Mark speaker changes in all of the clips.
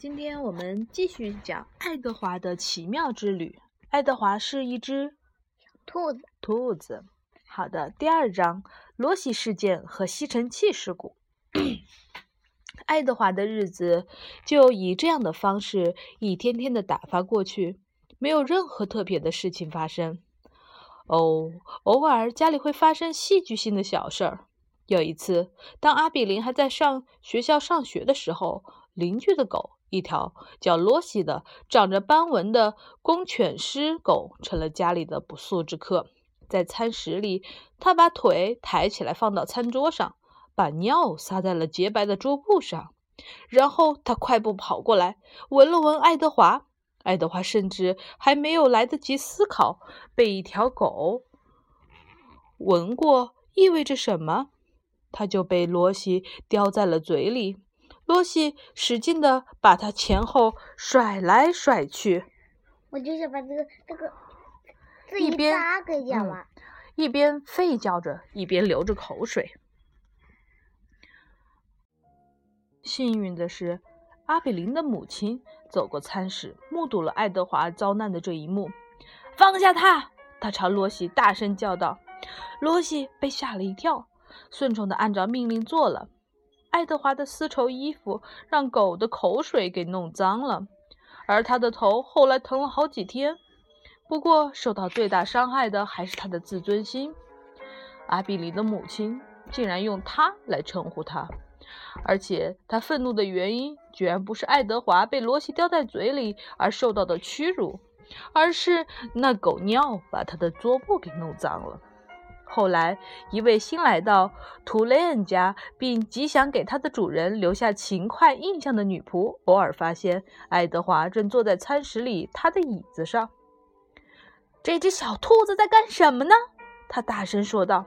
Speaker 1: 今天我们继续讲爱德华的奇妙之旅。爱德华是一只
Speaker 2: 兔子，
Speaker 1: 兔子。好的，第二章：罗西事件和吸尘器事故。爱德华的日子就以这样的方式一天天的打发过去，没有任何特别的事情发生。哦，偶尔家里会发生戏剧性的小事儿。有一次，当阿比林还在上学校上学的时候，邻居的狗。一条叫罗西的、长着斑纹的公犬狮狗成了家里的不速之客。在餐食里，他把腿抬起来放到餐桌上，把尿撒在了洁白的桌布上，然后他快步跑过来，闻了闻爱德华。爱德华甚至还没有来得及思考，被一条狗闻过意味着什么，他就被罗西叼在了嘴里。罗西使劲地把它前后甩来甩去，
Speaker 2: 我就是把这个这个一边给
Speaker 1: 一边吠叫着，一边流着口水。幸运的是，阿比林的母亲走过餐室，目睹了爱德华遭难的这一幕。放下他！他朝罗西大声叫道。罗西被吓了一跳，顺从地按照命令做了。爱德华的丝绸衣服让狗的口水给弄脏了，而他的头后来疼了好几天。不过，受到最大伤害的还是他的自尊心。阿比里的母亲竟然用他来称呼他，而且他愤怒的原因居然不是爱德华被罗西叼在嘴里而受到的屈辱，而是那狗尿把他的桌布给弄脏了。后来，一位新来到图雷恩家，并极想给他的主人留下勤快印象的女仆，偶尔发现爱德华正坐在餐室里他的椅子上。这只小兔子在干什么呢？他大声说道。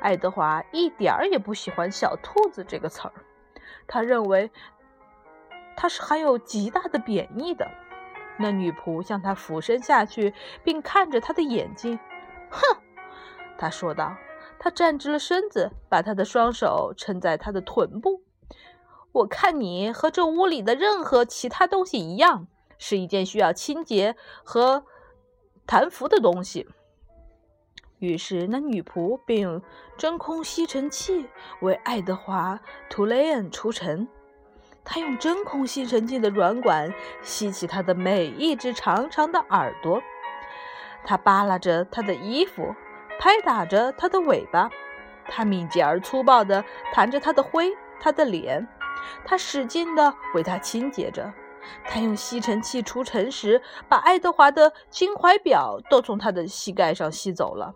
Speaker 1: 爱德华一点儿也不喜欢“小兔子”这个词儿，他认为它是含有极大的贬义的。那女仆向他俯身下去，并看着他的眼睛，哼。他说道：“他站直了身子，把他的双手撑在他的臀部。我看你和这屋里的任何其他东西一样，是一件需要清洁和弹拂的东西。”于是，那女仆便用真空吸尘器为爱德华·图雷恩除尘。他用真空吸尘器的软管吸起他的每一只长长的耳朵。他扒拉着他的衣服。拍打着它的尾巴，它敏捷而粗暴地弹着它的灰，它的脸，它使劲地为它清洁着。它用吸尘器除尘时，把爱德华的金怀表都从他的膝盖上吸走了。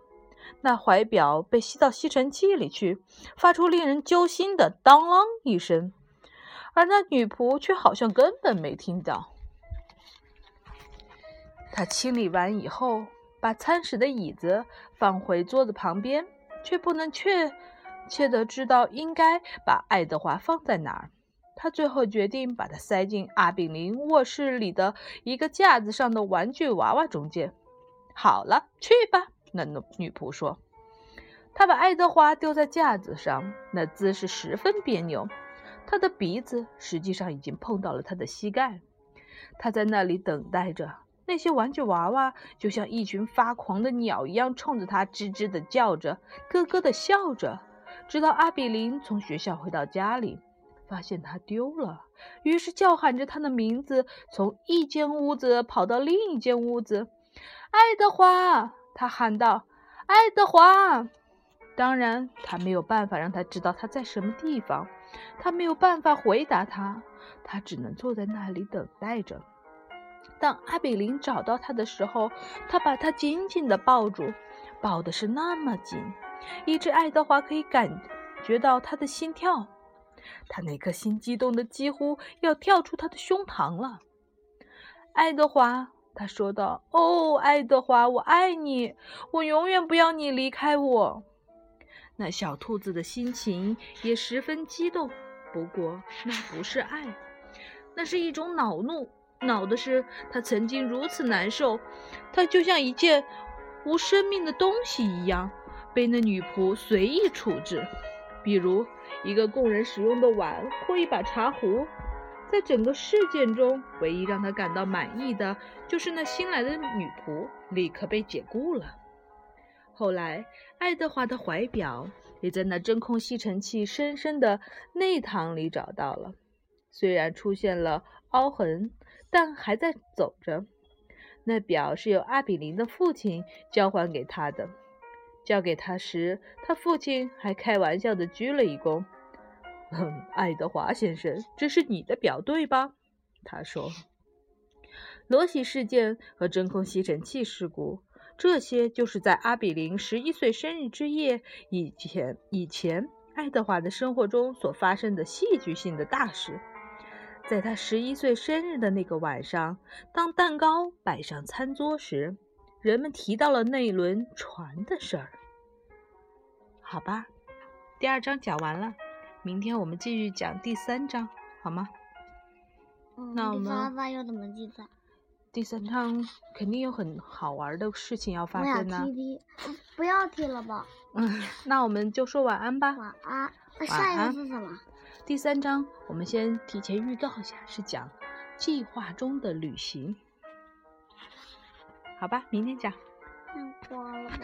Speaker 1: 那怀表被吸到吸尘器里去，发出令人揪心的“当啷”一声，而那女仆却好像根本没听到。他清理完以后。把餐室的椅子放回桌子旁边，却不能确切的知道应该把爱德华放在哪儿。他最后决定把它塞进阿比林卧室里的一个架子上的玩具娃娃中间。好了，去吧，那女仆说。他把爱德华丢在架子上，那姿势十分别扭。他的鼻子实际上已经碰到了他的膝盖。他在那里等待着。那些玩具娃娃就像一群发狂的鸟一样，冲着他吱吱地叫着，咯咯地笑着，直到阿比林从学校回到家里，发现他丢了，于是叫喊着他的名字，从一间屋子跑到另一间屋子。爱德华，他喊道：“爱德华！”当然，他没有办法让他知道他在什么地方，他没有办法回答他，他只能坐在那里等待着。当阿比林找到他的时候，他把他紧紧地抱住，抱的是那么紧，以致爱德华可以感觉到他的心跳。他那颗心激动的几乎要跳出他的胸膛了。爱德华，他说道：“哦，爱德华，我爱你，我永远不要你离开我。”那小兔子的心情也十分激动，不过那不是爱，那是一种恼怒。恼的是，他曾经如此难受，他就像一件无生命的东西一样，被那女仆随意处置，比如一个供人使用的碗或一把茶壶。在整个事件中，唯一让他感到满意的，就是那新来的女仆立刻被解雇了。后来，爱德华的怀表也在那真空吸尘器深深的内膛里找到了，虽然出现了凹痕，但还在走着。那表是由阿比林的父亲交还给他的。交给他时，他父亲还开玩笑地鞠了一躬。“嗯，爱德华先生，这是你的表，对吧？”他说。罗西事件和真空吸尘器事故，这些就是在阿比林十一岁生日之夜以前以前爱德华的生活中所发生的戏剧性的大事。在他十一岁生日的那个晚上，当蛋糕摆上餐桌时，人们提到了那一轮船的事儿。好吧，第二章讲完了，明天我们继续讲第三章，好吗？
Speaker 2: 嗯，那我们第三章又怎么记载？
Speaker 1: 第三章肯定有很好玩的事情要发生
Speaker 2: 呢。不要提了吧。
Speaker 1: 嗯，那我们就说晚安吧。
Speaker 2: 晚安。下一个是什么？
Speaker 1: 第三章，我们先提前预告一下，是讲计划中的旅行。好吧，明天讲。
Speaker 2: 太了吧，